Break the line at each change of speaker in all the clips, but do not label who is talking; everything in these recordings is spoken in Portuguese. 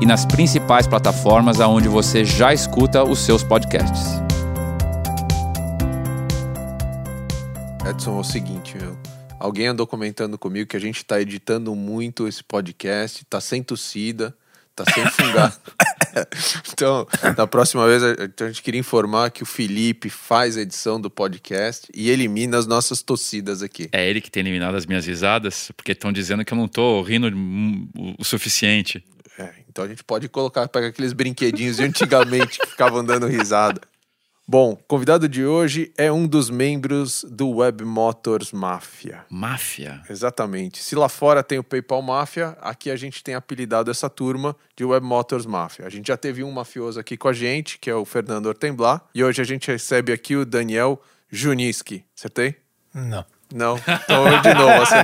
e nas principais plataformas aonde você já escuta os seus podcasts.
Edson, é o seguinte, meu. Alguém andou comentando comigo que a gente está editando muito esse podcast, está sem tossida, está sem fungado. então, na próxima vez, a gente queria informar que o Felipe faz a edição do podcast e elimina as nossas tossidas aqui.
É ele que tem eliminado as minhas risadas, porque estão dizendo que eu não estou rindo o suficiente.
É, então a gente pode colocar, pega aqueles brinquedinhos de antigamente que ficavam dando risada. Bom, convidado de hoje é um dos membros do Web Motors Mafia.
Máfia?
Exatamente. Se lá fora tem o PayPal Mafia, aqui a gente tem apelidado essa turma de Web Motors Mafia. A gente já teve um mafioso aqui com a gente, que é o Fernando Ortemblat, e hoje a gente recebe aqui o Daniel Juniski. Acertei?
Não.
Não? Então de novo. Assim.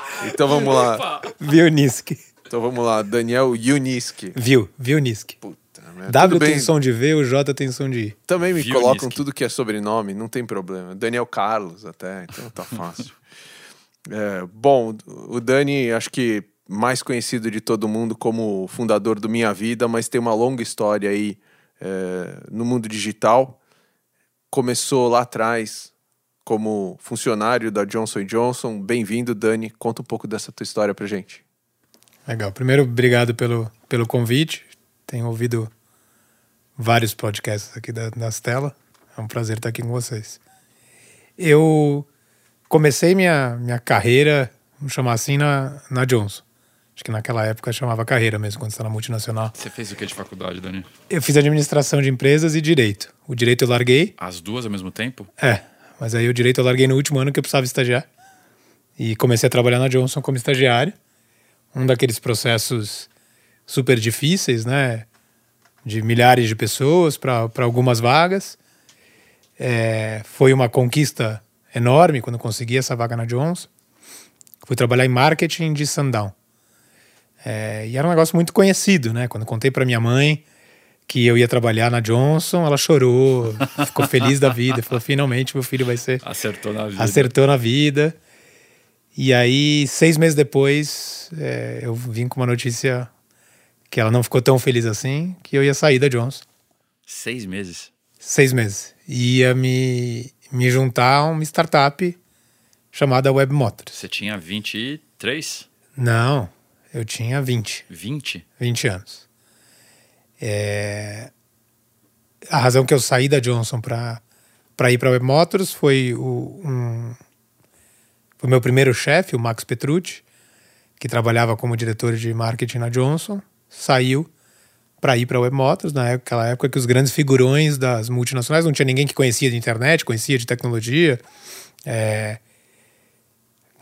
então vamos lá.
Viuniski.
Então vamos lá, Daniel Juniski.
Viu, Viuniski. Puta. Né? W tem som de V, o J tem som de I.
Também me colocam tudo que é sobrenome, não tem problema. Daniel Carlos até, então tá fácil. é, bom, o Dani, acho que mais conhecido de todo mundo como fundador do Minha Vida, mas tem uma longa história aí é, no mundo digital. Começou lá atrás como funcionário da Johnson Johnson. Bem-vindo, Dani. Conta um pouco dessa tua história pra gente.
Legal. Primeiro, obrigado pelo, pelo convite. Tenho ouvido vários podcasts aqui da, das telas. É um prazer estar aqui com vocês. Eu comecei minha, minha carreira, vamos chamar assim, na, na Johnson. Acho que naquela época chamava carreira mesmo, quando você está na multinacional.
Você fez o que de faculdade, Dani?
Eu fiz administração de empresas e direito. O direito eu larguei.
As duas ao mesmo tempo?
É, mas aí o direito eu larguei no último ano que eu precisava estagiar. E comecei a trabalhar na Johnson como estagiário. Um daqueles processos super difíceis, né? de milhares de pessoas para algumas vagas. É, foi uma conquista enorme quando consegui essa vaga na Johnson. Fui trabalhar em marketing de Sundown. É, e era um negócio muito conhecido, né? Quando contei para minha mãe que eu ia trabalhar na Johnson, ela chorou, ficou feliz da vida, falou: finalmente meu filho vai ser.
Acertou na vida.
Acertou na vida. E aí, seis meses depois, é, eu vim com uma notícia que ela não ficou tão feliz assim, que eu ia sair da Johnson.
Seis meses?
Seis meses. E ia me, me juntar a uma startup chamada Web Motors.
Você tinha 23?
Não, eu tinha 20.
20?
20 anos. É... A razão que eu saí da Johnson para ir para Web Motors foi o um... foi meu primeiro chefe, o Max Petrucci, que trabalhava como diretor de marketing na Johnson saiu para ir para a Web Motors, naquela época que os grandes figurões das multinacionais, não tinha ninguém que conhecia de internet, conhecia de tecnologia. É...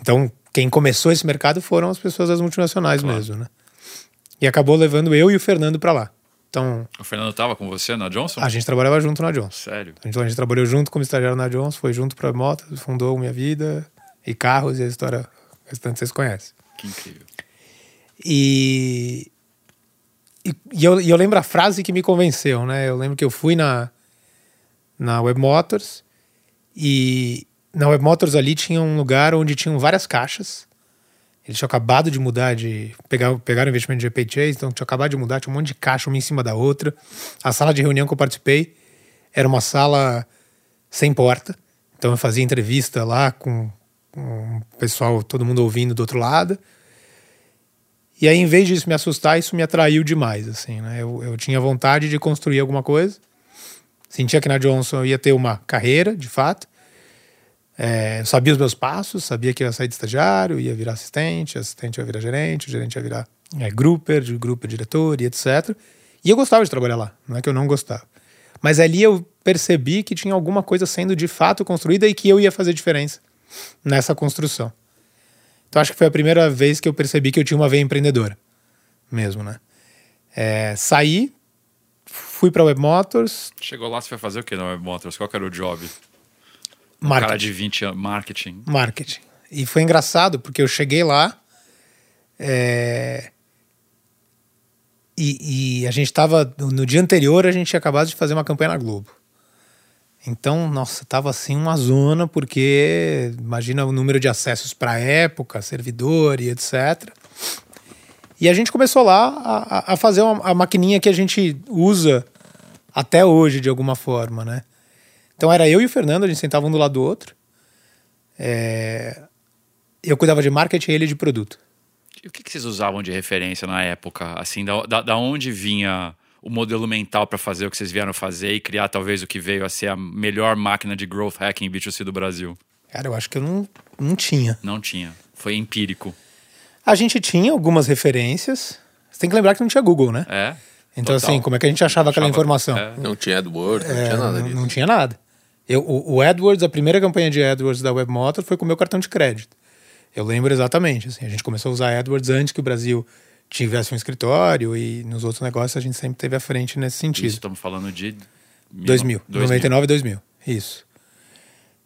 Então, quem começou esse mercado foram as pessoas das multinacionais claro. mesmo, né? E acabou levando eu e o Fernando para lá. Então,
o Fernando estava com você na Johnson?
A gente trabalhava junto na Johnson.
Sério?
Então a gente trabalhou junto como estagiário na Johnson, foi junto para a Motors, fundou Minha Vida e Carros e a história restante vocês conhecem.
Que incrível.
E e, e, eu, e eu lembro a frase que me convenceu, né? Eu lembro que eu fui na, na Web Motors e na Web Motors ali tinha um lugar onde tinham várias caixas. Eles tinham acabado de mudar de. Pegar, pegaram investimento de GPJ, então tinha acabado de mudar, tinha um monte de caixa uma em cima da outra. A sala de reunião que eu participei era uma sala sem porta. Então eu fazia entrevista lá com, com o pessoal, todo mundo ouvindo do outro lado. E aí, em vez disso me assustar, isso me atraiu demais, assim, né? Eu, eu tinha vontade de construir alguma coisa. Sentia que na Johnson eu ia ter uma carreira, de fato. É, sabia os meus passos, sabia que ia sair de estagiário, ia virar assistente, assistente ia virar gerente, gerente ia virar é, grouper, de grupo diretor e etc. E eu gostava de trabalhar lá, não é que eu não gostava. Mas ali eu percebi que tinha alguma coisa sendo de fato construída e que eu ia fazer diferença nessa construção. Então acho que foi a primeira vez que eu percebi que eu tinha uma veia empreendedora. Mesmo, né? É, saí, fui para Web Motors.
Chegou lá, você foi fazer o que na Web Motors? Qual era o job?
Marketing.
cara de 20 anos, marketing.
Marketing. E foi engraçado, porque eu cheguei lá é, e, e, a gente estava no dia anterior a gente tinha acabado de fazer uma campanha na Globo. Então, nossa, tava assim uma zona, porque imagina o número de acessos para época, servidor e etc. E a gente começou lá a, a fazer uma, a maquininha que a gente usa até hoje, de alguma forma, né? Então era eu e o Fernando, a gente sentava um do lado do outro. É... Eu cuidava de marketing e ele de produto.
E o que, que vocês usavam de referência na época? Assim, da, da, da onde vinha o modelo mental para fazer o que vocês vieram fazer e criar talvez o que veio a ser a melhor máquina de growth hacking B2C do Brasil?
Cara, eu acho que eu não, não tinha.
Não tinha. Foi empírico.
A gente tinha algumas referências. Você tem que lembrar que não tinha Google, né?
É.
Então, Total. assim, como é que a gente achava, achava aquela informação? É.
Não tinha AdWords, não é, tinha nada disso.
Não, não tinha nada. Eu, o, o, AdWords, a primeira campanha de AdWords da WebMotor foi com o meu cartão de crédito. Eu lembro exatamente. Assim, a gente começou a usar AdWords antes que o Brasil tivesse um escritório e nos outros negócios a gente sempre teve à frente nesse sentido. Isso,
estamos falando de...
2000, 2000. 99 e 2000, isso.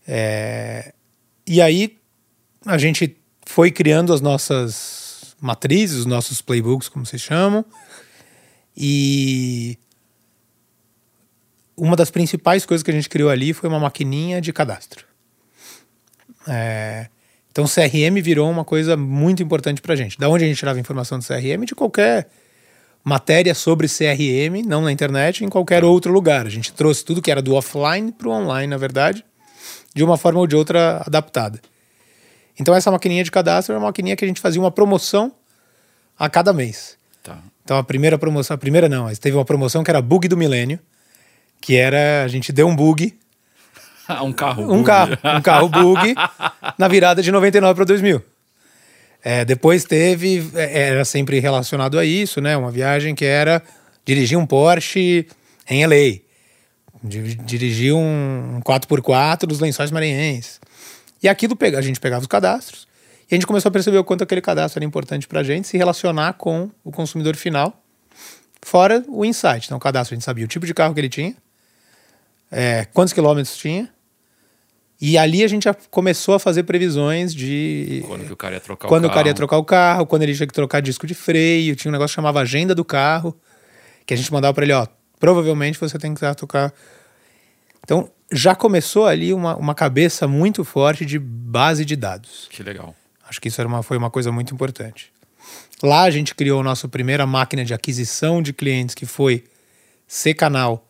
É... E aí a gente foi criando as nossas matrizes, os nossos playbooks, como vocês chamam, e uma das principais coisas que a gente criou ali foi uma maquininha de cadastro. É, então, CRM virou uma coisa muito importante para a gente. Da onde a gente tirava informação do CRM? De qualquer matéria sobre CRM, não na internet, em qualquer outro lugar. A gente trouxe tudo que era do offline para o online, na verdade, de uma forma ou de outra adaptada. Então, essa maquininha de cadastro era uma maquininha que a gente fazia uma promoção a cada mês.
Tá.
Então, a primeira promoção, a primeira não, mas teve uma promoção que era bug do milênio, que era a gente deu um bug
um carro
Um carro, um carro bug na virada de 99 para 2000. É, depois teve, é, era sempre relacionado a isso, né? Uma viagem que era dirigir um Porsche em LA. Dirigir um 4x4 dos lençóis maranhenses. E aquilo a gente pegava os cadastros e a gente começou a perceber o quanto aquele cadastro era importante para a gente se relacionar com o consumidor final, fora o insight. Então, o cadastro a gente sabia o tipo de carro que ele tinha, é, quantos quilômetros tinha, e ali a gente já começou a fazer previsões de.
Quando o cara ia trocar
quando
o carro.
Quando o cara ia trocar o carro, quando ele tinha que trocar disco de freio. Tinha um negócio que chamava Agenda do Carro, que a gente mandava para ele: ó, provavelmente você tem que trocar. Então já começou ali uma, uma cabeça muito forte de base de dados.
Que legal.
Acho que isso era uma, foi uma coisa muito importante. Lá a gente criou a nossa primeira máquina de aquisição de clientes, que foi C-Canal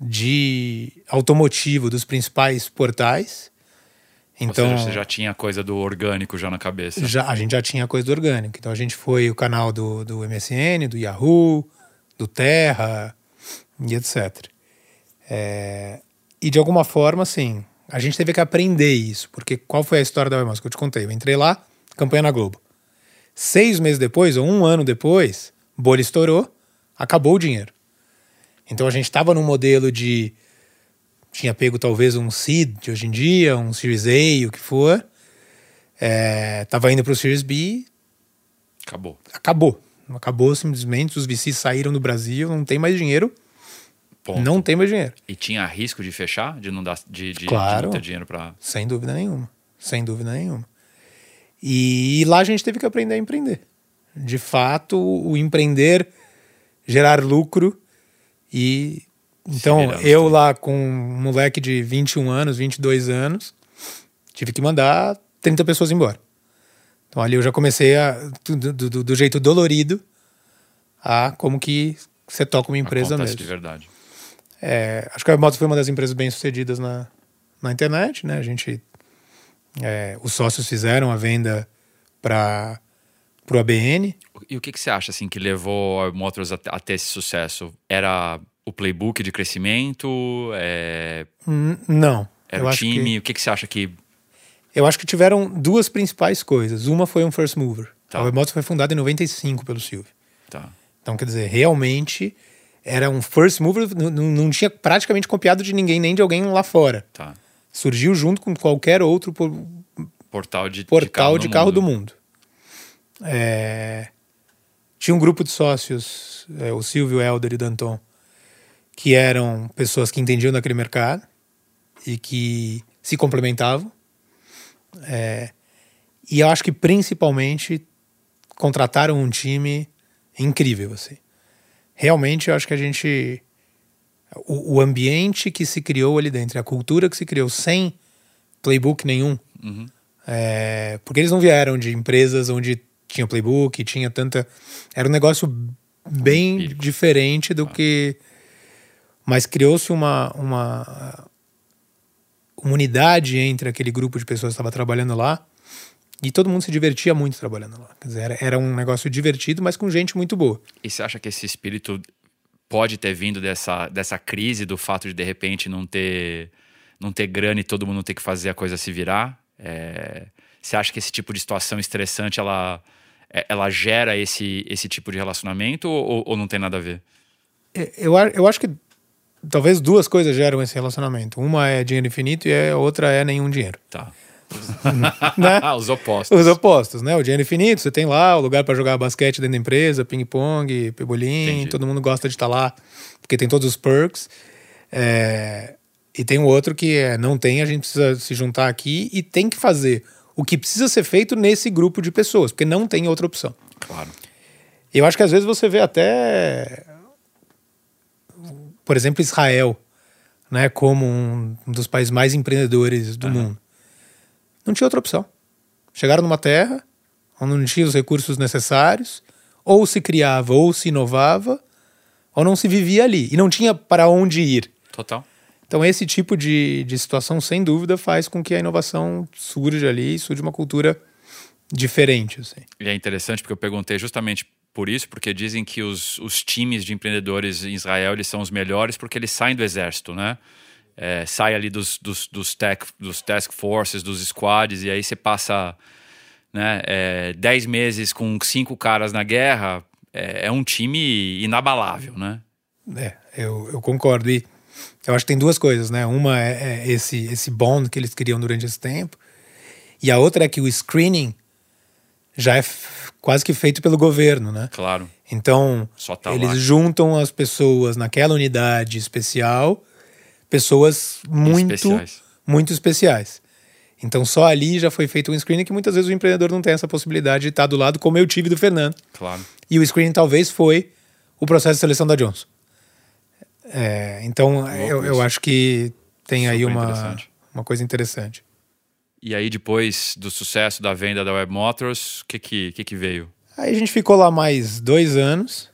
de automotivo dos principais portais.
Então, Ou seja, você já tinha coisa do orgânico já na cabeça.
Já, a gente já tinha coisa do orgânico. Então a gente foi o canal do, do MSN, do Yahoo, do Terra e etc. É, e de alguma forma, assim, a gente teve que aprender isso. Porque qual foi a história da Webmaster que eu te contei? Eu entrei lá, campanha na Globo. Seis meses depois, ou um ano depois, bolha estourou, acabou o dinheiro. Então a gente estava num modelo de. Tinha pego talvez um seed hoje em dia, um Series A, o que for. É, tava indo para o Series B.
Acabou.
Acabou. Acabou simplesmente. Os VCs saíram do Brasil, não tem mais dinheiro. Ponto. Não tem mais dinheiro.
E tinha risco de fechar? De não, dar, de, de,
claro,
de ter dinheiro para.
Sem dúvida nenhuma. Sem dúvida nenhuma. E, e lá a gente teve que aprender a empreender. De fato, o empreender, gerar lucro e então eu lá com um moleque de 21 anos, 22 anos, tive que mandar 30 pessoas embora. Então ali eu já comecei a, do, do, do jeito dolorido a como que você toca uma empresa
Acontece
mesmo.
de verdade.
É, acho que a Motos foi uma das empresas bem sucedidas na, na internet, né? A gente, é, os sócios fizeram a venda para o ABN.
E o que, que você acha assim que levou a Motors a, a ter esse sucesso? Era o playbook de crescimento? É...
Não.
Era o time? Que... O que, que você acha que.
Eu acho que tiveram duas principais coisas. Uma foi um first mover. Tá. A Webmotos foi fundada em 95 pelo Silvio.
Tá.
Então, quer dizer, realmente era um first mover, não, não tinha praticamente copiado de ninguém, nem de alguém lá fora.
Tá.
Surgiu junto com qualquer outro
portal de,
portal
de carro,
de carro
do
do mundo. É, Tinha um grupo de sócios, é, o Silvio, o Helder e o Danton, que eram pessoas que entendiam daquele mercado e que se complementavam. É, E eu acho que principalmente contrataram um time incrível, assim. Realmente eu acho que a gente o, o ambiente que se criou ali dentro, a cultura que se criou sem playbook nenhum,
Uhum.
é, porque eles não vieram de empresas onde tinha playbook, tinha tanta. Era um negócio bem
Empírico.
diferente do que. Mas criou-se uma, uma, uma unidade entre aquele grupo de pessoas que estava trabalhando lá e todo mundo se divertia muito trabalhando lá. Quer dizer, era, era um negócio divertido, mas com gente muito boa.
E você acha que esse espírito pode ter vindo dessa, dessa crise do fato de de repente não ter não ter grana e todo mundo ter que fazer a coisa se virar? É, você acha que esse tipo de situação estressante ela ela gera esse, esse tipo de relacionamento ou, ou não tem nada a ver?
É, Eu, eu acho que talvez duas coisas geram esse relacionamento. Uma é dinheiro infinito e a outra é nenhum dinheiro.
Tá.
Né?
Os opostos.
Os opostos, né? O dinheiro infinito, você tem lá o lugar para jogar basquete dentro da empresa, ping-pong, pebolim,
Entendi.
todo mundo gosta de estar lá, porque tem todos os perks. É, E tem o outro que é, não tem, a gente precisa se juntar aqui e tem que fazer o que precisa ser feito nesse grupo de pessoas, porque não tem outra opção.
Claro.
Eu acho que às vezes você vê até, por exemplo, Israel, né, como um um dos países mais empreendedores do mundo. Não tinha outra opção. Chegaram numa terra onde não tinha os recursos necessários, ou se criava, ou se inovava, ou não se vivia ali. E não tinha para onde ir.
Total.
Então, esse tipo de, de situação, sem dúvida, faz com que a inovação surja ali e surja uma cultura diferente. Assim.
E é interessante porque eu perguntei justamente por isso, porque dizem que os, os times de empreendedores em Israel eles são os melhores porque eles saem do exército, né? É, sai ali dos, dos, dos, tech, dos task forces, dos squads, e aí você passa né, é, 10 meses com cinco caras na guerra, é, é um time inabalável, né?
É, eu, eu concordo. E eu acho que tem duas coisas, né? Uma é, é esse, esse bond que eles criam durante esse tempo. E a outra é que o screening já é quase que feito pelo governo, né?
Claro.
Então,
tá
eles
lá.
juntam as pessoas naquela unidade especial, pessoas muito
Especiais.
muito especiais. Então, só ali já foi feito um screening que muitas vezes o empreendedor não tem essa possibilidade de estar do lado, como eu tive do Fernando.
Claro.
E o screening talvez foi o processo de seleção da Johnson. É, então, eu, eu
isso.
acho que tem aí
Super
uma,
interessante.
uma coisa interessante.
E aí, depois do sucesso da venda da Web Motors, o que, que, que, que veio?
Aí a gente ficou lá mais dois anos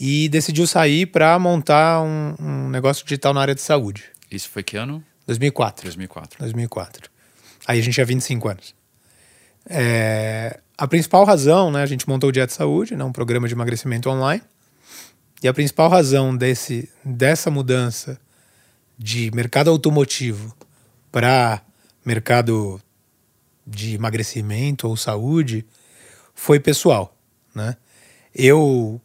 e decidiu sair para montar um, um negócio digital na área de saúde.
Isso foi que ano?
2004.
2004.
2004. Aí a gente tinha 25 anos. É, a principal razão, né, a gente montou o Dia de Saúde, né, um programa de emagrecimento online. E a principal razão desse, dessa mudança de mercado automotivo para mercado de emagrecimento ou saúde foi pessoal, né? Eu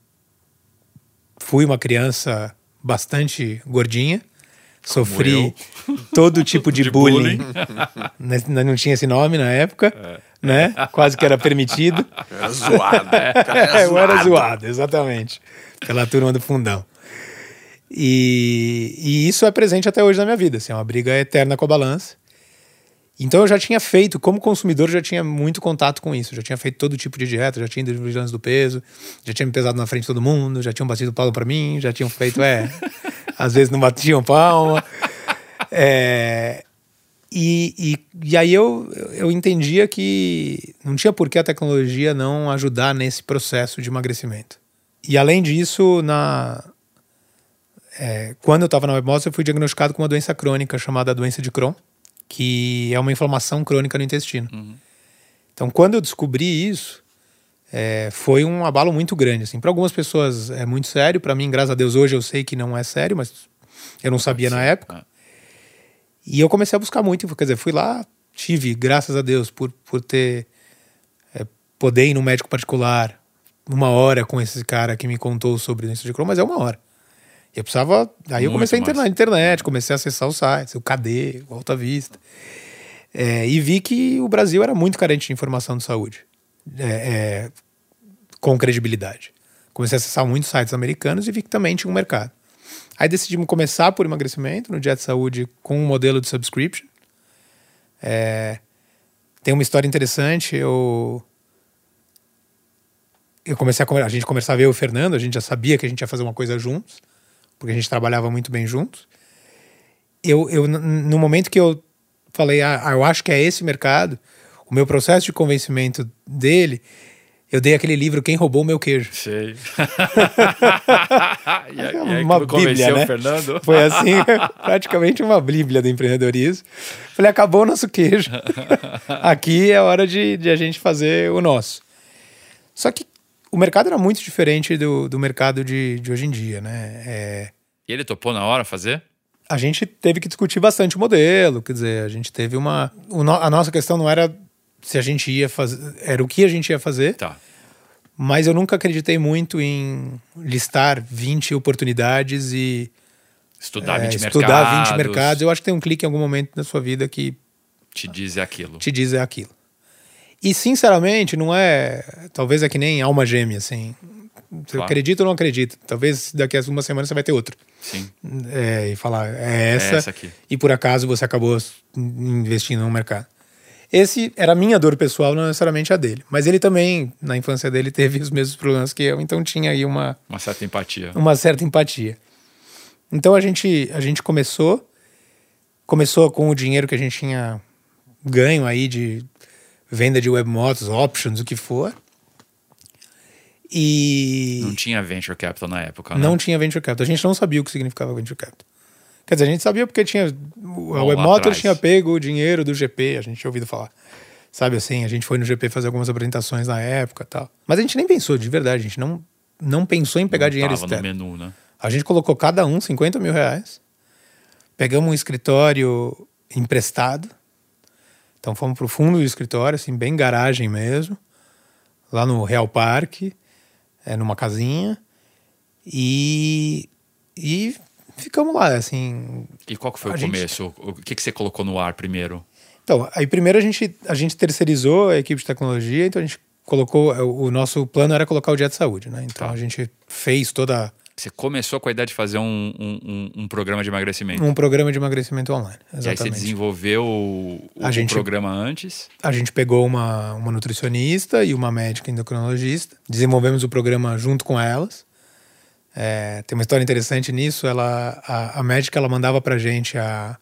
fui uma criança bastante gordinha, sofri todo tipo de,
De
bullying,
bullying.
né, não tinha esse nome na época, né? Quase que era permitido.
Era zoado. Cara, era
É, eu era
zoado,
exatamente. Pela turma do fundão. E, e isso é presente até hoje na minha vida. Assim, é uma briga eterna com a balança. Então eu já tinha feito, como consumidor, já tinha muito contato com isso. Já tinha feito todo tipo de dieta, já tinha ido vigilância do peso, já tinha me pesado na frente de todo mundo, já tinham batido palma pra mim, já tinham feito, é. às vezes não batiam palma. É, e, e, e aí eu, eu entendia que não tinha por que a tecnologia não ajudar nesse processo de emagrecimento. E além disso, na, é, quando eu estava na Webmos, eu fui diagnosticado com uma doença crônica chamada doença de Crohn, que é uma inflamação crônica no intestino. Então, quando eu descobri isso, é, foi um abalo muito grande. Assim. Para algumas pessoas é muito sério, para mim, graças a Deus, hoje eu sei que não é sério, mas eu não sabia na época.
Ah,
E eu comecei a buscar muito, quer dizer, fui lá, tive, graças a Deus, por, por ter é, poder ir no médico particular uma hora com esse cara que me contou sobre doença de Crohn, mas é uma hora. E eu precisava. Aí eu
Muito
comecei a na internet, comecei a acessar os sites, o KD, o Alta Vista. É, e vi que o Brasil era muito carente de informação de saúde, é, é, com credibilidade. Comecei a acessar muitos sites americanos e vi que também tinha um mercado. Aí decidimos começar por emagrecimento no Dia de Saúde com um modelo de subscription. É, tem uma história interessante. Eu, eu comecei a, a gente conversava eu e o Fernando, a gente já sabia que a gente ia fazer uma coisa juntos, porque a gente trabalhava muito bem juntos. Eu, eu no momento que eu falei, ah, eu acho que é esse mercado, o meu processo de convencimento dele, eu dei aquele livro Quem Roubou o Meu Queijo.
Sei.
e, aí, uma bíblia, né?
Fernando?
Foi assim, praticamente uma bíblia do empreendedorismo. Falei, acabou o nosso queijo. Aqui é hora de, de a gente fazer o nosso. Só que o mercado era muito diferente do, do mercado de, de hoje em dia, né? É...
E ele topou na hora fazer?
A gente teve que discutir bastante o modelo, quer dizer, a gente teve uma. A nossa questão não era se a gente ia fazer. Era o que a gente ia fazer.
Tá.
Mas eu nunca acreditei muito em listar 20 oportunidades e.
Estudar 20 é, mercados.
Estudar 20 mercados. Eu acho que tem um clique em algum momento na sua vida que.
Te diz é aquilo.
Te diz é aquilo. E, sinceramente, não é. Talvez é que nem alma gêmea, assim. Você claro. acredita ou não acredita? Talvez daqui a uma semana você vai ter outra.
Sim.
É, e falar, é essa.
É essa aqui.
E por acaso você acabou investindo no mercado. Esse era a minha dor pessoal, não necessariamente a dele. Mas ele também, na infância dele, teve os mesmos problemas que eu, então tinha aí uma.
Uma certa empatia.
Uma certa empatia. Então a gente, a gente começou. Começou com o dinheiro que a gente tinha ganho aí de venda de webmotos, options, o que for. E.
Não tinha venture capital na época, né?
Não tinha venture capital. A gente não sabia o que significava venture capital. Quer dizer, a gente sabia porque tinha. A Webmotor tinha pego o dinheiro do GP, a gente tinha ouvido falar. Sabe assim, a gente foi no GP fazer algumas apresentações na época tal. Mas a gente nem pensou, de verdade, a gente não, não pensou em pegar
não
dinheiro
externo. no menu, né?
A gente colocou cada um 50 mil reais. Pegamos um escritório emprestado. Então fomos pro fundo do escritório, assim, bem garagem mesmo. Lá no Real Parque, é, numa casinha. E, e ficamos lá, assim.
E qual que foi o gente... começo? O que, que você colocou no ar primeiro?
Então, aí primeiro a gente, a gente terceirizou a equipe de tecnologia, então a gente colocou. O nosso plano era colocar o dia de saúde, né? Então tá. a gente fez toda.
Você começou com a ideia de fazer um, um, um, programa de emagrecimento.
Um programa de emagrecimento online. Exatamente.
E aí você desenvolveu o, o gente, programa antes?
A gente pegou uma, uma nutricionista e uma médica endocrinologista, desenvolvemos o programa junto com elas. É, tem uma história interessante nisso. Ela, a, a médica ela mandava pra gente a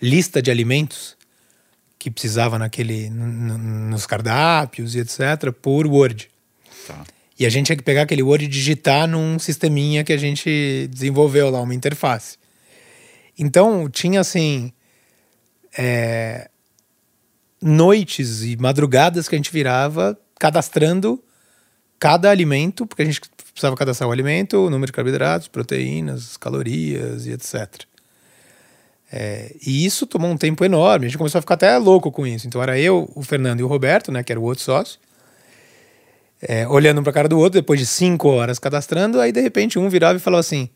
lista de alimentos que precisava naquele, nos cardápios e etc. por Word.
Tá.
E a gente tinha que pegar aquele Word e digitar num sisteminha que a gente desenvolveu lá, uma interface. Então tinha assim. É, noites e madrugadas que a gente virava cadastrando cada alimento, porque a gente precisava cadastrar o alimento, o número de carboidratos, proteínas, calorias e etc. É, e isso tomou um tempo enorme. A gente começou a ficar até louco com isso. Então era eu, o Fernando e o Roberto, né, que era o outro sócio, é, olhando um para a cara do outro, depois de cinco horas cadastrando, aí de repente um virava e falava assim: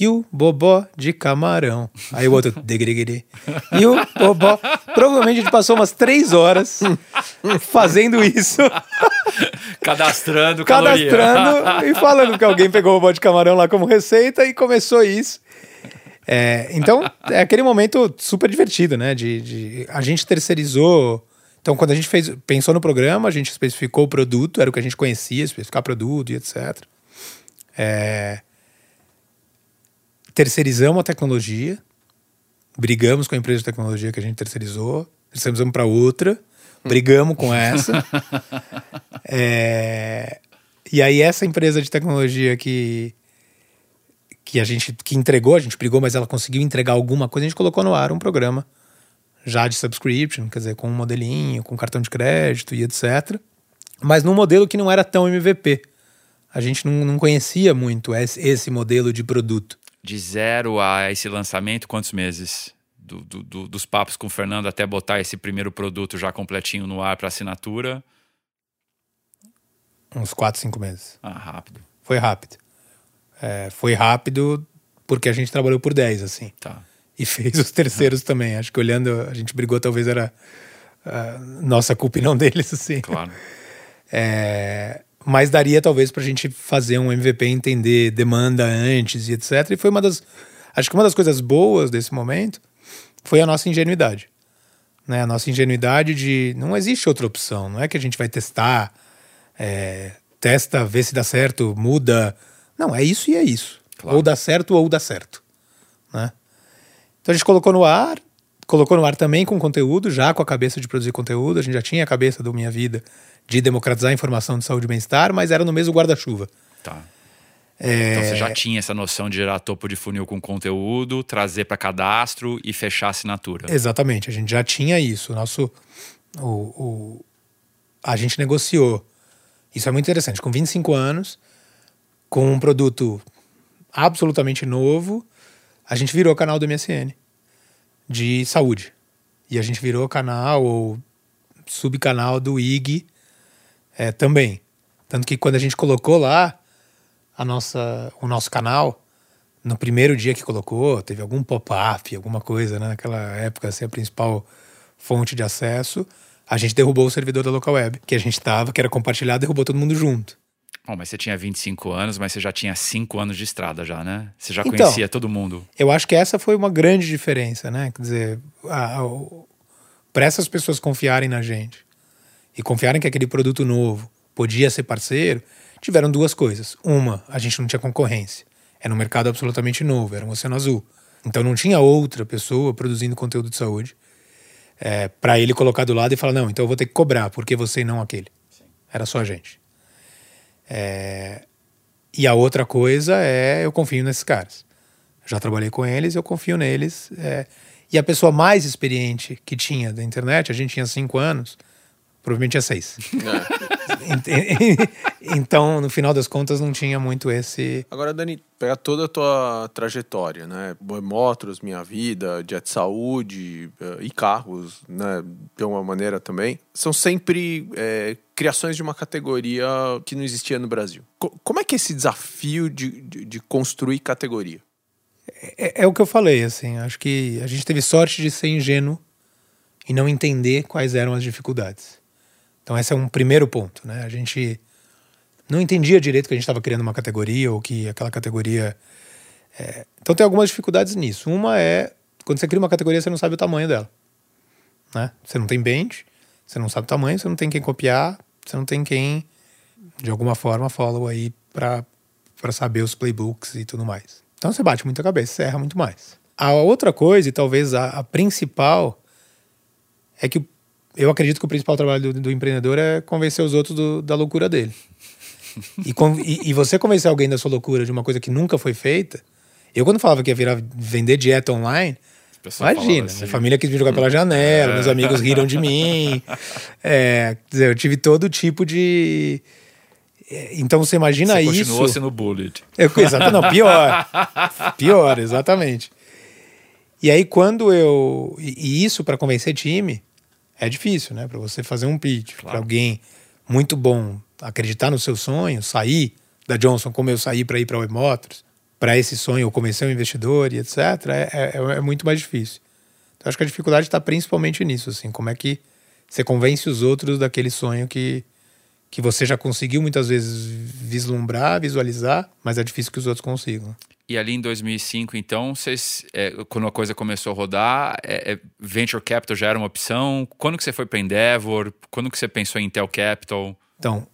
e o bobó de camarão. Aí o outro, degregere. E o bobó. Provavelmente a gente passou umas três horas fazendo isso.
Cadastrando,
Cadastrando e falando que alguém pegou o bobó de camarão lá como receita e começou isso. É, então, é aquele momento super divertido, né? De, de, a gente terceirizou. Então, quando a gente fez, pensou no programa, a gente especificou o produto, era o que a gente conhecia, especificar produto e etc. É, terceirizamos a tecnologia, brigamos com a empresa de tecnologia que a gente terceirizou, terceirizamos para outra, brigamos com essa. é, e aí essa empresa de tecnologia que que a gente que entregou, a gente brigou, mas ela conseguiu entregar alguma coisa, a gente colocou no ar um programa já de subscription, quer dizer, com um modelinho, com cartão de crédito e etc. Mas num modelo que não era tão MVP. A gente não, não conhecia muito esse, esse modelo de produto
de zero a esse lançamento, quantos meses? Do, do, do, dos papos com o Fernando até botar esse primeiro produto já completinho no ar para assinatura?
Uns quatro, cinco meses.
Ah, rápido.
Foi rápido. É, foi rápido porque a gente trabalhou por 10, assim.
Tá.
E fez os terceiros também. Acho que olhando, a gente brigou, talvez era nossa culpa e não deles, assim.
Claro.
É, mas daria talvez para a gente fazer um MVP, entender demanda antes e etc. E foi uma das, acho que uma das coisas boas desse momento foi a nossa ingenuidade, né? A nossa ingenuidade de não existe outra opção. Não é que a gente vai testar, é, testa, vê se dá certo, muda. Não, é isso e é isso. Claro. Ou dá certo ou dá certo, né? Então a gente colocou no ar, colocou no ar também com conteúdo, já com a cabeça de produzir conteúdo. A gente já tinha a cabeça do Minha Vida de democratizar a informação de saúde e bem-estar, mas era no mesmo guarda-chuva.
Tá. É... Então você já tinha essa noção de gerar topo de funil com conteúdo, trazer para cadastro e fechar assinatura.
Exatamente, a gente já tinha isso. Nosso, o, o, a gente negociou. Isso é muito interessante. Com 25 anos, com um produto absolutamente novo, a gente virou canal do MSN de saúde. E a gente virou canal ou subcanal do IG é, também. Tanto que quando a gente colocou lá a nossa, o nosso canal, no primeiro dia que colocou, teve algum pop-up, alguma coisa, né? Naquela época, assim, a principal fonte de acesso, a gente derrubou o servidor da local web, que a gente estava, que era compartilhado, derrubou todo mundo junto.
Bom, mas você tinha 25 anos, mas você já tinha 5 anos de estrada já, né? Você já então, conhecia todo mundo.
Eu acho que essa foi uma grande diferença, né? Quer dizer, para essas pessoas confiarem na gente e confiarem que aquele produto novo podia ser parceiro, tiveram duas coisas. Uma, a gente não tinha concorrência. Era um mercado absolutamente novo, era um oceano azul. Então não tinha outra pessoa produzindo conteúdo de saúde é, para ele colocar do lado e falar: não, então eu vou ter que cobrar, porque você e não aquele. Sim. Era só a gente. É... E a outra coisa é eu confio nesses caras. Já trabalhei com eles, eu confio neles. É... E a pessoa mais experiente que tinha da internet, a gente tinha cinco anos, provavelmente tinha seis. É. então, no final das contas, não tinha muito esse.
Agora, Dani, pega toda a tua trajetória, né? Motors, Minha Vida, Jet Saúde uh, e carros, né? De uma maneira também. São sempre é, criações de uma categoria que não existia no Brasil. Co como é que é esse desafio de, de, de construir categoria?
É, é, o que eu falei, assim. Acho que a gente teve sorte de ser ingênuo e não entender quais eram as dificuldades. Então, esse é um primeiro ponto, né? A gente não entendia direito que a gente estava criando uma categoria ou que aquela categoria. É... Então, tem algumas dificuldades nisso. Uma é quando você cria uma categoria, você não sabe o tamanho dela. Né? Você não tem bench, você não sabe o tamanho, você não tem quem copiar, você não tem quem, de alguma forma, follow aí para saber os playbooks e tudo mais. Então você bate muita cabeça, você erra muito mais. A outra coisa, e talvez a, a principal, é que eu acredito que o principal trabalho do, do empreendedor é convencer os outros do, da loucura dele. E, e, e, você convencer alguém da sua loucura de uma coisa que nunca foi feita. Eu, quando falava que ia virar vender dieta online, Imagina, assim. minha família quis me jogar pela janela, é. meus amigos riram de mim. É, dizer, eu tive todo tipo de. É, então você imagina você isso.
Continuou sendo bullet.
Eu, exato, não, pior. pior, exatamente. E aí, quando eu. E isso para convencer time é difícil, né? Para você fazer um pitch claro. para alguém muito bom acreditar no seu sonho, sair da Johnson como eu saí para ir para o Motors para esse sonho, ou convencer um investidor e etc., é, é, é muito mais difícil. Então, acho que a dificuldade está principalmente nisso, assim, como é que você convence os outros daquele sonho que, que você já conseguiu muitas vezes vislumbrar, visualizar, mas é difícil que os outros consigam.
E ali em 2005, então, vocês, é, quando a coisa começou a rodar, é, é, Venture Capital já era uma opção? Quando que você foi para Endeavor? Quando que você pensou em Intel Capital?
Então,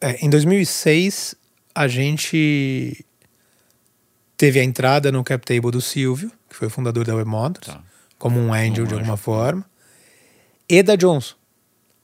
é, em 2006, a gente Teve a entrada no cap table do Silvio, que foi o fundador da Webmotors, tá. como um angel de alguma forma, e da Johnson.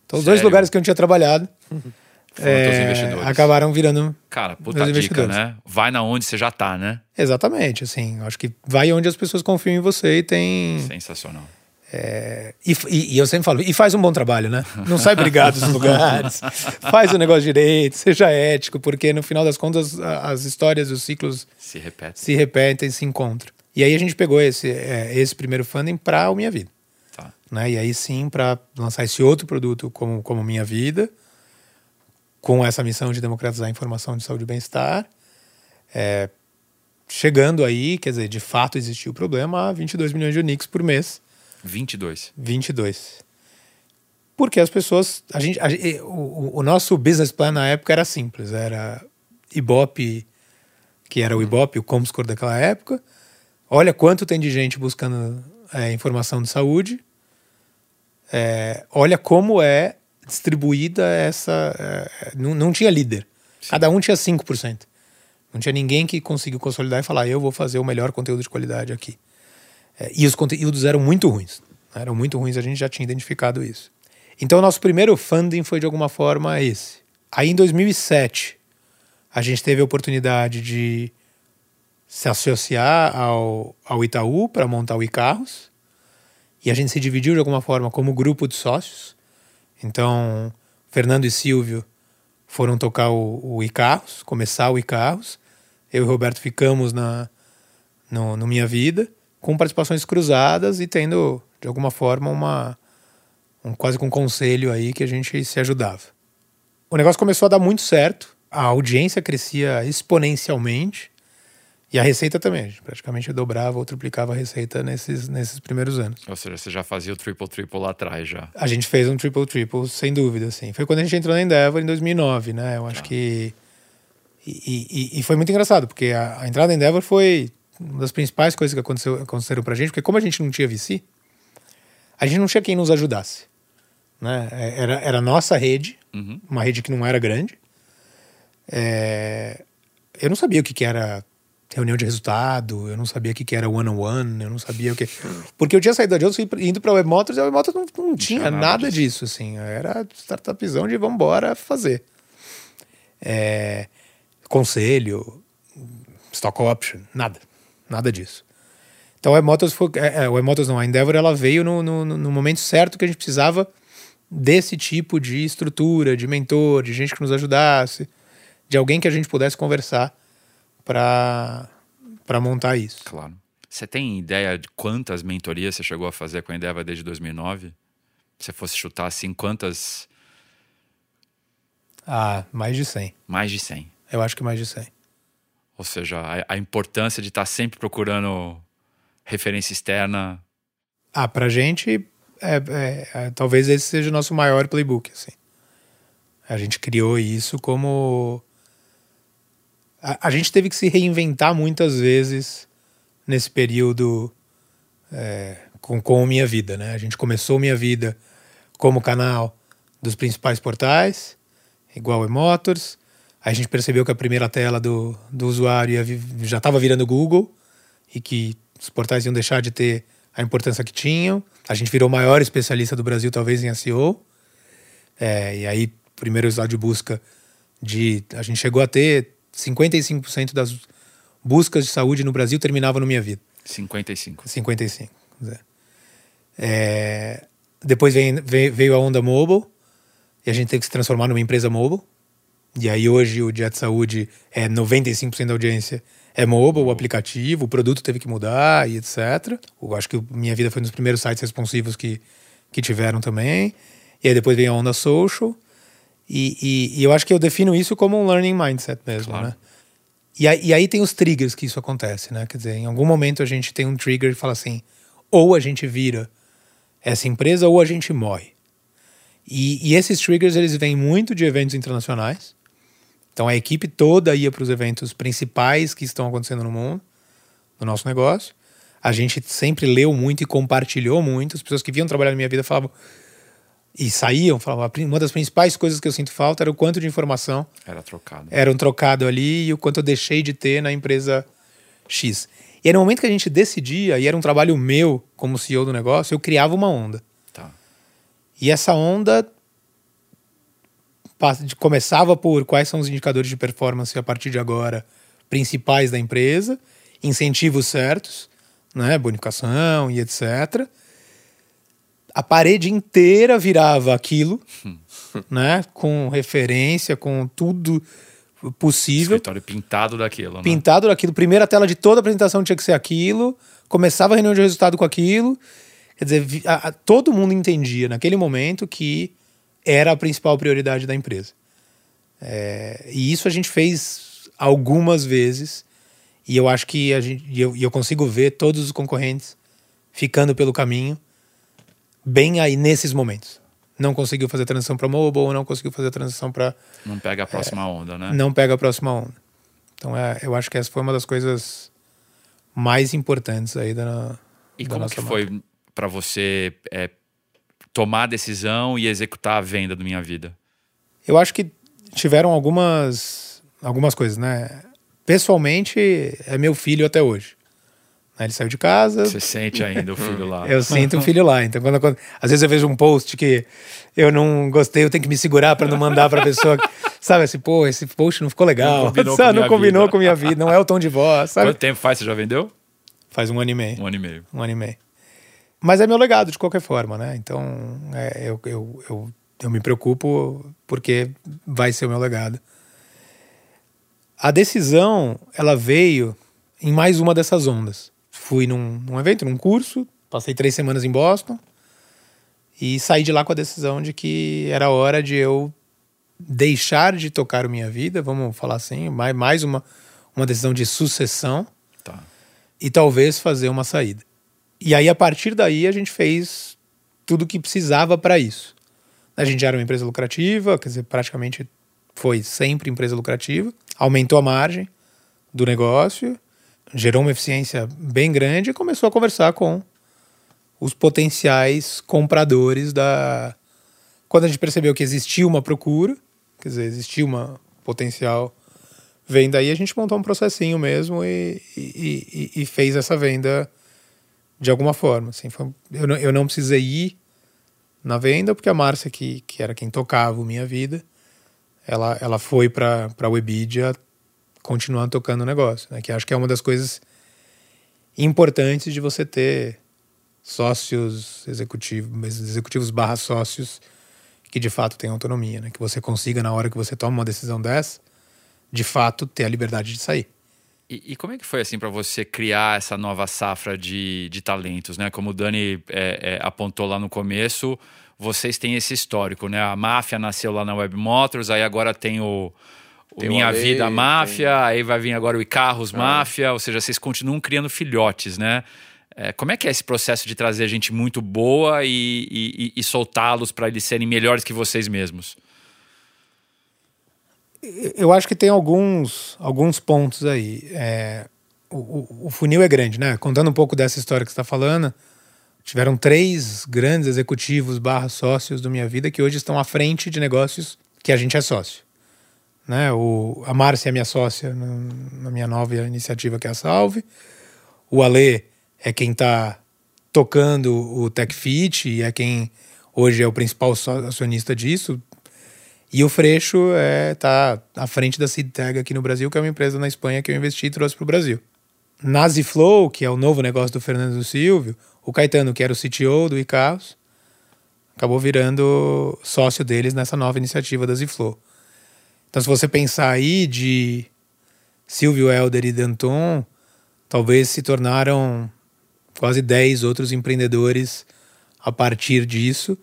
Então, os dois lugares que eu não tinha trabalhado é, acabaram virando.
Cara, puta dica, né? Vai na onde você já tá, né?
Exatamente, assim. Acho que vai onde as pessoas confiam em você e tem.
Sensacional.
É, e, e, e, eu sempre falo, e faz um bom trabalho, né? Não sai brigado dos lugares, faz o negócio direito, seja ético, porque no final das contas as histórias, os ciclos
se repetem,
se, repetem, se encontram. E aí a gente pegou esse, é, esse primeiro funding para o Minha Vida. Tá. Né? E aí sim, para lançar esse outro produto como, como Minha Vida, com essa missão de democratizar a informação de saúde e bem-estar, é, chegando aí, quer dizer, de fato existiu o problema, a 22 milhões de Unix por mês.
22.
22. Porque as pessoas. A gente, a, o, o, nosso business plan na época era simples: era Ibope, que era o Ibope, o Comscore daquela época. Olha quanto tem de gente buscando é, informação de saúde. É, olha como é distribuída essa. É, não, não tinha líder. Sim. Cada um tinha 5%. Não tinha ninguém que conseguiu consolidar e falar: eu vou fazer o melhor conteúdo de qualidade aqui. É, e os conteúdos eram muito ruins. Eram muito ruins, a gente já tinha identificado isso. Então, nosso primeiro funding foi de alguma forma esse. Aí, em 2007, a gente teve a oportunidade de se associar ao, ao Itaú para montar o iCarros. E a gente se dividiu de alguma forma como grupo de sócios. Então, Fernando e Silvio foram tocar o, o iCarros, começar o iCarros. Eu e Roberto ficamos na no, no Minha Vida, com participações cruzadas e tendo, de alguma forma, uma, um, quase com um conselho aí que a gente se ajudava. O negócio começou a dar muito certo, a audiência crescia exponencialmente e a receita também. A gente praticamente dobrava ou triplicava a receita nesses, nesses primeiros anos.
Ou seja, você já fazia o triple-triple lá atrás já.
A gente fez um triple-triple, sem dúvida, assim. Foi quando a gente entrou na Endeavor em 2009, né? Eu acho ah. que... E, e, e, foi muito engraçado, porque a, a, entrada na Endeavor foi uma das principais coisas que aconteceu, aconteceram pra gente, porque como a gente não tinha VC, a gente não tinha quem nos ajudasse. Né? É, era, era a nossa rede, uhum. uma rede que não era grande. É, eu não sabia o que, que era reunião de resultado, eu não sabia o que, que era one-on-one, -on -one, eu não sabia o que. Porque eu tinha saído da Johnson indo para a Web Motors e a Web Motors não, não, não tinha, tinha, nada, nada disso. disso. assim. Era startupzão de vamos embora fazer. É, conselho, stock option, nada. Nada disso. Então a Motors foi. É, é, Motors não, a Endeavor ela veio no, no, no momento certo que a gente precisava desse tipo de estrutura, de mentor, de gente que nos ajudasse, de alguém que a gente pudesse conversar para montar isso.
Claro. Você tem ideia de quantas mentorias você chegou a fazer com a Endeavor desde 2009? Se você fosse chutar assim, quantas?
Ah, mais de 100.
Mais de 100.
Eu acho que mais de 100.
Ou seja, a, a importância de estar sempre procurando referência externa.
Ah, pra gente, é, é, é, talvez esse seja o nosso maior playbook, assim. A gente criou isso como a, a, gente teve que se reinventar muitas vezes nesse período é, com, com Minha Vida, né? A gente começou Minha Vida como canal dos principais portais, igual o Motors. Aí a gente percebeu que a primeira tela do, do usuário ia, já estava virando Google e que os portais iam deixar de ter a importância que tinham. A gente virou o maior especialista do Brasil, talvez, em SEO. É, e aí, primeiro resultado de busca de. A gente chegou a ter 55% das buscas de saúde no Brasil terminava no Minha Vida.
55.
55. É, depois veio, veio a onda mobile e a gente teve que se transformar numa empresa mobile. E aí hoje o Dia de Saúde é 95% da audiência é mobile, o aplicativo, o produto teve que mudar e etc. Eu acho que Minha Vida foi um dos primeiros sites responsivos que, que tiveram também. E aí depois veio a onda social. E, e, e, eu acho que eu defino isso como um learning mindset mesmo, claro. né? E aí, e aí, tem os triggers que isso acontece, né? Quer dizer, em algum momento a gente tem um trigger que fala assim: ou a gente vira essa empresa ou a gente morre. E, e esses triggers eles vêm muito de eventos internacionais. Então a equipe toda ia para os eventos principais que estão acontecendo no mundo, no nosso negócio. A gente sempre leu muito e compartilhou muito. As pessoas que vinham trabalhar na minha vida falavam: e saíam, falavam, uma das principais coisas que eu sinto falta era o quanto de informação
era trocado.
Era um trocado ali e o quanto eu deixei de ter na empresa X. E aí, no momento que a gente decidia, e era um trabalho meu como CEO do negócio, eu criava uma onda.
Tá.
E essa onda começava por quais são os indicadores de performance a partir de agora principais da empresa, incentivos certos, né, bonificação e etc a parede inteira virava aquilo, né? Com referência, com tudo possível.
Escritório pintado daquilo, né?
Pintado daquilo. Primeira tela de toda a apresentação tinha que ser aquilo. Começava a reunião de resultado com aquilo. Quer dizer, a, a, todo mundo entendia naquele momento que era a principal prioridade da empresa. É, e isso a gente fez algumas vezes. E eu acho que a gente, e eu, e eu consigo ver todos os concorrentes ficando pelo caminho bem aí nesses momentos. Não conseguiu fazer transição para mobile, não conseguiu fazer transição para
Não pega a próxima onda, né?
não pega a próxima onda. Então é, eu acho que essa foi uma das coisas mais importantes aí da
E
da
como
nossa
que
marca.
foi pra você é, tomar a decisão e executar a venda do Minha Vida?
Eu acho que tiveram algumas algumas coisas, né? Pessoalmente é meu filho até hoje. Ele saiu de casa,
Você sente ainda o filho lá.
Eu sinto um filho lá. Então, quando, quando- às vezes eu vejo um post que eu não gostei, eu tenho que me segurar para não mandar para pessoa. que- Sabe assim, pô, esse post não ficou legal.
Não combinou
sabe,
com
não
minha
combinou
vida.
com minha vida. Não é o tom de voz, sabe?
Quanto tempo faz você já vendeu?
Faz um ano e meio.
Um ano e meio.
Um ano e meio. Mas é meu legado, de qualquer forma, né? Então, é, eu, eu, eu, eu me preocupo porque vai ser o meu legado. A decisão, ela veio em mais uma dessas ondas. Fui num, num evento, num curso, passei três semanas em Boston e saí de lá com a decisão de que era hora de eu deixar de tocar a minha vida, vamos falar assim, mais, mais uma, uma decisão de sucessão
Tá.
e talvez fazer uma saída. E aí, a partir daí, a gente fez tudo o que precisava para isso. A gente já era uma empresa lucrativa, quer dizer, praticamente foi sempre empresa lucrativa, aumentou a margem do negócio, gerou uma eficiência bem grande e começou a conversar com os potenciais compradores da. Quando a gente percebeu que existia uma procura, quer dizer, existia uma potencial venda aí, a gente montou um processinho mesmo e, e, e- e fez essa venda de alguma forma. Assim, foi- eu, não, eu não precisei ir na venda, porque a Márcia, que, que era quem tocava o Minha Vida, ela, ela foi para a Webidia continuar tocando o negócio. Né? Que acho que é uma das coisas importantes de você ter sócios executivos, executivos barra sócios que de fato têm autonomia, né? Que você consiga, na hora que você toma uma decisão dessa, de fato ter a liberdade de sair.
E, e como é que foi assim para você criar essa nova safra de, de talentos, né? Como o Dani é, é, apontou lá no começo, vocês têm esse histórico, né? A máfia nasceu lá na Web Motors, aí agora tem o
Tem
Minha
Ale,
Vida Máfia,
tem-
aí vai vir agora o Icarros Máfia, ou seja, vocês continuam criando filhotes, né? É, como é que é esse processo de trazer gente muito boa e, e- e- e soltá-los para eles serem melhores que vocês mesmos?
Eu acho que tem alguns, alguns pontos aí. É, o, o- o funil é grande, né? Contando um pouco dessa história que você está falando, tiveram três grandes executivos barra sócios do Minha Vida que hoje estão à frente de negócios que a gente é sócio. Né? O, a Márcia é minha sócia na minha nova iniciativa que é a Salve. O Ale é quem está tocando o TechFit e é quem hoje é o principal acionista disso. E o Freixo é, tá à frente da SeedTag aqui no Brasil, que é uma empresa na Espanha que eu investi e trouxe para o Brasil. Na Ziflow, que é o novo negócio do Fernando do Silvio, o Caetano, que era o CTO do Icarros, acabou virando sócio deles nessa nova iniciativa da Ziflow. Então, se você pensar aí de Silvio Helder e Danton, talvez se tornaram quase 10 outros empreendedores a partir disso.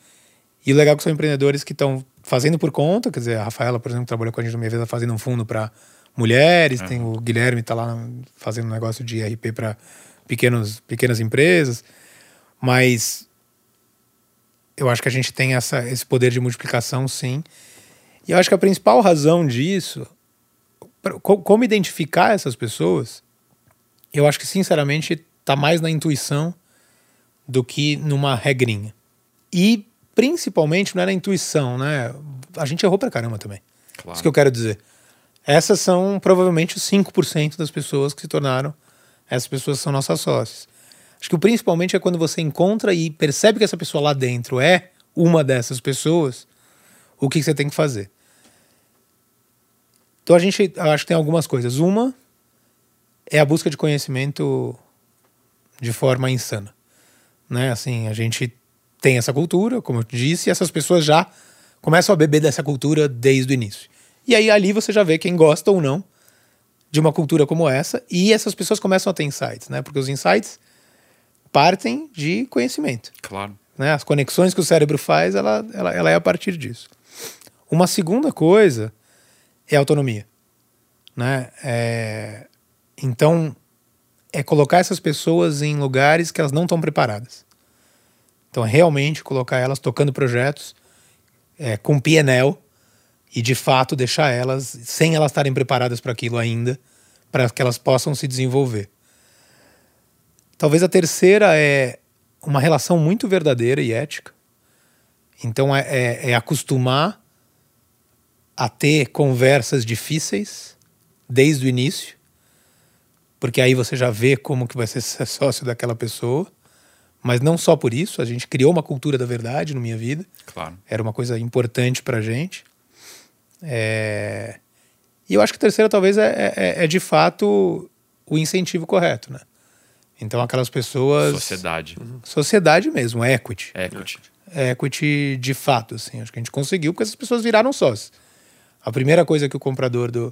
E o legal é que são empreendedores que estão fazendo por conta, quer dizer, a Rafaela, por exemplo, trabalhou com a gente no minha vida fazendo um fundo para mulheres, tem o Guilherme está lá fazendo um negócio de IRP para pequenos pequenas empresas, mas eu acho que a gente tem essa, esse poder de multiplicação, sim. E eu acho que a principal razão disso, como identificar essas pessoas, eu acho que sinceramente está mais na intuição do que numa regrinha. E principalmente não é na intuição, né? A gente errou pra caramba também.
Claro.
Isso que eu quero dizer. Essas são provavelmente os 5% das pessoas que se tornaram. Essas pessoas são nossas sócias. Acho que o principalmente é quando você encontra e percebe que essa pessoa lá dentro é uma dessas pessoas, o que você tem que fazer. Então a gente, acho que tem algumas coisas. Uma é a busca de conhecimento de forma insana, né? Assim, a gente tem essa cultura, como eu disse, e essas pessoas já começam a beber dessa cultura desde o início. E aí ali você já vê quem gosta ou não de uma cultura como essa, e essas pessoas começam a ter insights, né? Porque os insights partem de conhecimento
Claro.
né? As conexões que o cérebro faz, ela, ela, ela é a partir disso. Uma segunda coisa é autonomia, né? É, então, é colocar essas pessoas em lugares que elas não estão preparadas. Então, é realmente colocar elas tocando projetos é, com PNL e, de fato, deixar elas, sem elas estarem preparadas para aquilo ainda, para que elas possam se desenvolver. Talvez a terceira é uma relação muito verdadeira e ética. Então, é, é, é acostumar a ter conversas difíceis desde o início, porque aí você já vê como que vai ser sócio daquela pessoa. Mas não só por isso, a gente criou uma cultura da verdade na minha vida.
Claro.
Era uma coisa importante pra gente. É... E eu acho que a terceira talvez é, é, é de fato o incentivo correto, né? Então aquelas pessoas...
Sociedade.
Sociedade mesmo, equity.
Equity.
Equity de fato, assim. Acho que a gente conseguiu porque essas pessoas viraram sócios. A primeira coisa que o comprador do,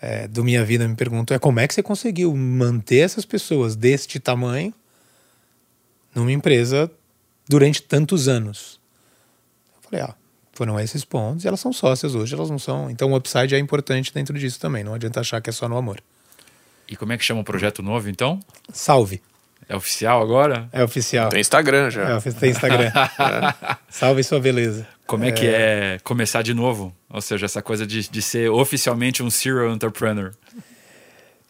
é, do Minha Vida me perguntou é como é que você conseguiu manter essas pessoas deste tamanho numa empresa durante tantos anos. Eu falei, ah, foram esses pontos e elas são sócias hoje, elas não são. Então o upside é importante dentro disso também, não adianta achar que é só no amor.
E como é que chama o projeto novo, então?
Salve.
É oficial agora?
É oficial.
Tem Instagram já.
É, tem Instagram. Salve sua beleza.
Como é, que é começar de novo? Ou seja, essa coisa de, de ser oficialmente um serial entrepreneur.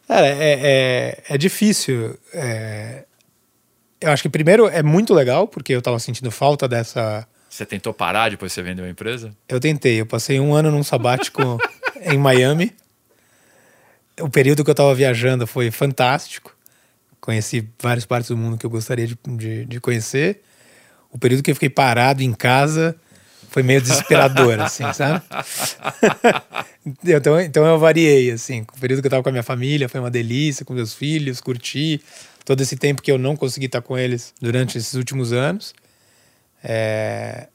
Cara, é, é, é difícil. É... Eu acho que primeiro é muito legal, porque eu tava sentindo falta dessa.
Você tentou parar depois que você vendeu a empresa?
Eu tentei. Eu passei um ano num sabático em Miami. O período que eu tava viajando foi fantástico. Conheci várias partes do mundo que eu gostaria de, de, de conhecer. O período que eu fiquei parado em casa foi meio desesperador, assim, sabe? então, então eu variei, assim. O período que eu tava com a minha família foi uma delícia, com meus filhos, curti todo esse tempo que eu não consegui estar com eles durante esses últimos anos. É...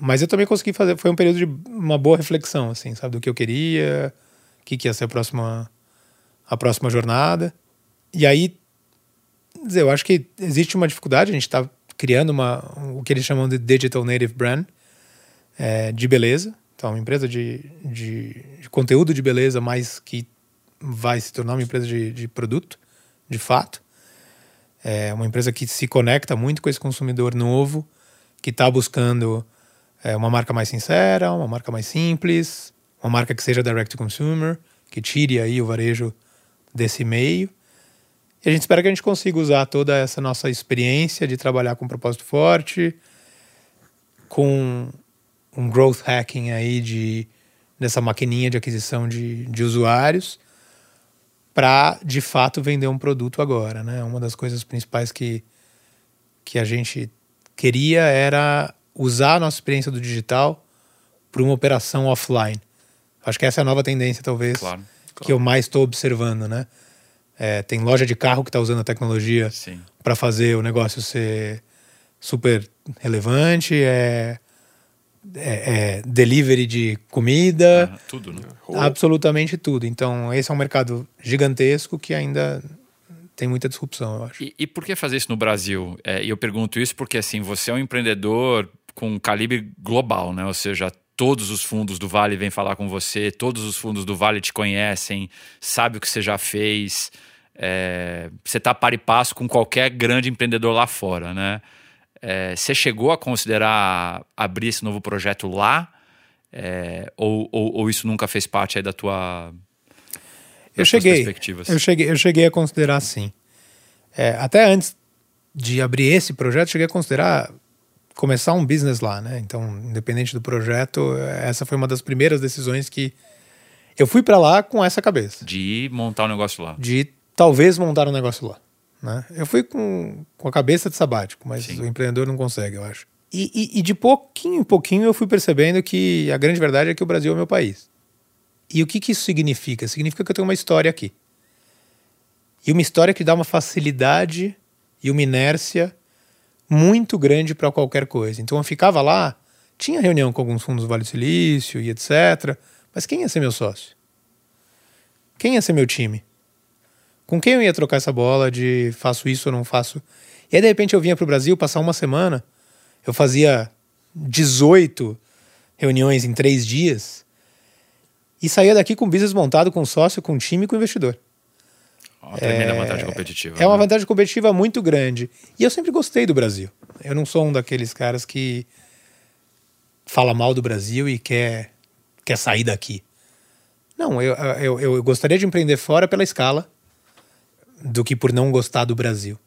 Mas eu também consegui fazer, foi um período de uma boa reflexão, assim, sabe? Do que eu queria, o que, que ia ser a próxima, a próxima jornada. E aí, dizer, eu acho que existe uma dificuldade, a gente está criando uma, o que eles chamam de Digital Native Brand, é, de beleza. Então, uma empresa de, de, de, conteúdo de beleza, mas que vai se tornar uma empresa de, de produto, de fato. É uma empresa que se conecta muito com esse consumidor novo, que está buscando é, uma marca mais sincera, uma marca mais simples, uma marca que seja direct to consumer, que tire aí o varejo desse meio. E a gente espera que a gente consiga usar toda essa nossa experiência de trabalhar com um propósito forte, com um growth hacking aí de dessa maquininha de aquisição de, de usuários para de fato vender um produto agora, né? Uma das coisas principais que que a gente queria era usar a nossa experiência do digital para uma operação offline. Acho que essa é a nova tendência, talvez,
claro,
que claro. eu mais estou observando, né? É, tem loja de carro que está usando a tecnologia para fazer o negócio ser super relevante. É, é, é, delivery de comida.
Ah, tudo, né?
Absolutamente tudo. Então, esse é um mercado gigantesco que ainda tem muita disrupção, eu acho.
E, e por que fazer isso no Brasil? É, e eu pergunto isso porque, assim, você é um empreendedor com calibre global, né? Ou seja, todos os fundos do Vale vêm falar com você, todos os fundos do Vale te conhecem, sabe o que você já fez. É, você está par e passo com qualquer grande empreendedor lá fora, né? É, você chegou a considerar abrir esse novo projeto lá? É, ou, ou, ou, isso nunca fez parte da tua
eu cheguei, eu cheguei, eu cheguei a considerar sim. É, até antes de abrir esse projeto, cheguei a considerar começar um business lá, né? Então, independente do projeto, essa foi uma das primeiras decisões que eu fui para lá com essa cabeça.
De montar um negócio lá.
De talvez montar um negócio lá. Né? Eu fui com, com a cabeça de sabático, mas Sim. o empreendedor não consegue, eu acho. E, e, e, de pouquinho em pouquinho eu fui percebendo que a grande verdade é que o Brasil é meu país. E o que, que isso significa? Significa que eu tenho uma história aqui. E uma história que dá uma facilidade e uma inércia muito grande para qualquer coisa. Então eu ficava lá, tinha reunião com alguns fundos do Vale do Silício e etc. Mas quem ia ser meu sócio? Quem ia ser meu time? Com quem eu ia trocar essa bola de faço isso ou não faço? E aí, de repente, eu vinha para o Brasil passar uma semana, eu fazia 18 reuniões em três dias e saía daqui com business montado, com sócio, com time e com investidor.
Uma tremenda vantagem competitiva.
É uma
né?
vantagem competitiva muito grande. E eu sempre gostei do Brasil. Eu não sou um daqueles caras que fala mal do Brasil e quer, quer sair daqui. Não, eu, eu, eu gostaria de empreender fora pela escala do que por não gostar do Brasil.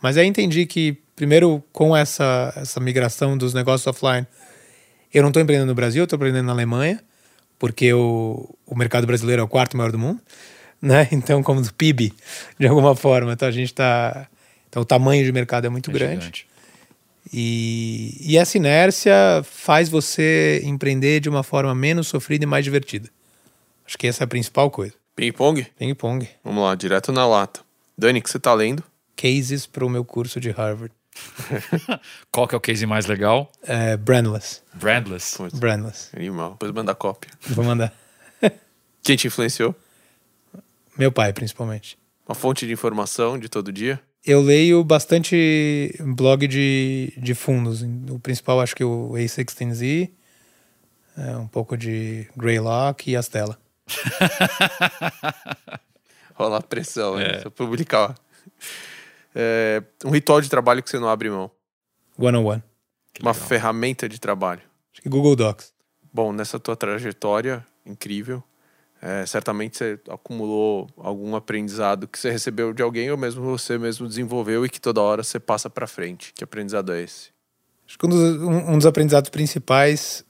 Mas aí entendi que, primeiro, com essa, essa migração dos negócios offline, eu não estou empreendendo no Brasil, eu estou empreendendo na Alemanha, porque o, o mercado brasileiro é o quarto maior do mundo, né? Então, como do PIB, de alguma forma. Então, a gente está... Então, o tamanho de mercado é muito
É
grande.
gigante.
E, e essa inércia faz você empreender de uma forma menos sofrida e mais divertida. Acho que essa é a principal coisa.
Ping-pong?
Ping-pong.
Vamos lá, direto na lata. Dani, o que você tá lendo?
Cases para o meu curso de Harvard.
Qual que é o case mais legal?
É, brandless.
Brandless.
Putz,
Brandless.
animal. Depois manda cópia.
Vou mandar.
Quem te influenciou?
Meu pai, principalmente.
Uma fonte de informação de todo dia?
Eu leio bastante blog de, de fundos. O principal acho que é o A16Z, é, um pouco de Greylock e Astela.
Rola a pressão, né?
É.
Eu publicar. É, um ritual de trabalho que você não abre mão.
One on one.
Que
Uma
legal.
ferramenta de trabalho.
Acho que Google Docs.
Bom, nessa tua trajetória incrível, é, certamente você acumulou algum aprendizado que você recebeu de alguém ou mesmo você mesmo desenvolveu e que toda hora você passa pra frente. Que aprendizado é esse?
Acho que um dos, um- um dos aprendizados principais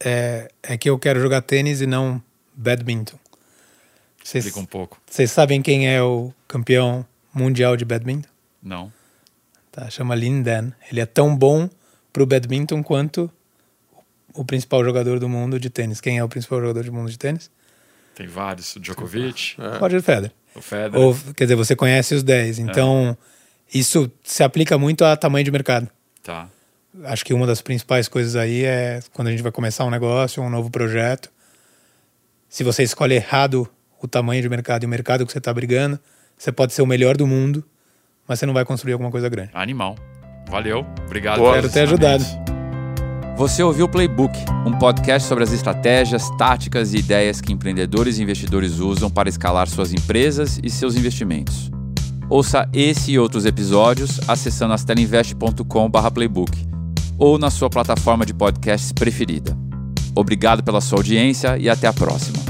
é, é que eu quero jogar tênis e não badminton. Vocês
Explica um pouco.
vocês sabem quem é o campeão mundial de badminton?
Não.
Tá, chama Lin Dan. Ele é tão bom pro badminton quanto o principal jogador do mundo de tênis. Quem é o principal jogador do mundo de tênis?
Tem vários. O Djokovic,
É.
Roger Federer.
o Federer.
Ou, quer dizer, você conhece os 10. Então, isso se aplica muito a tamanho de mercado.
Tá.
Acho que uma das principais coisas aí é quando a gente vai começar um negócio, um novo projeto. Se você escolhe errado o tamanho de mercado e o mercado que você está brigando, você pode ser o melhor do mundo, mas você não vai construir alguma coisa grande.
Animal. Valeu. Obrigado.
Boa.
Espero ter ajudado.
Você ouviu o Playbook, um podcast sobre as estratégias, táticas e ideias que empreendedores e investidores usam para escalar suas empresas e seus investimentos. Ouça esse e outros episódios acessando astelinvest.com/playbook ou na sua plataforma de podcasts preferida. Obrigado pela sua audiência e até a próxima.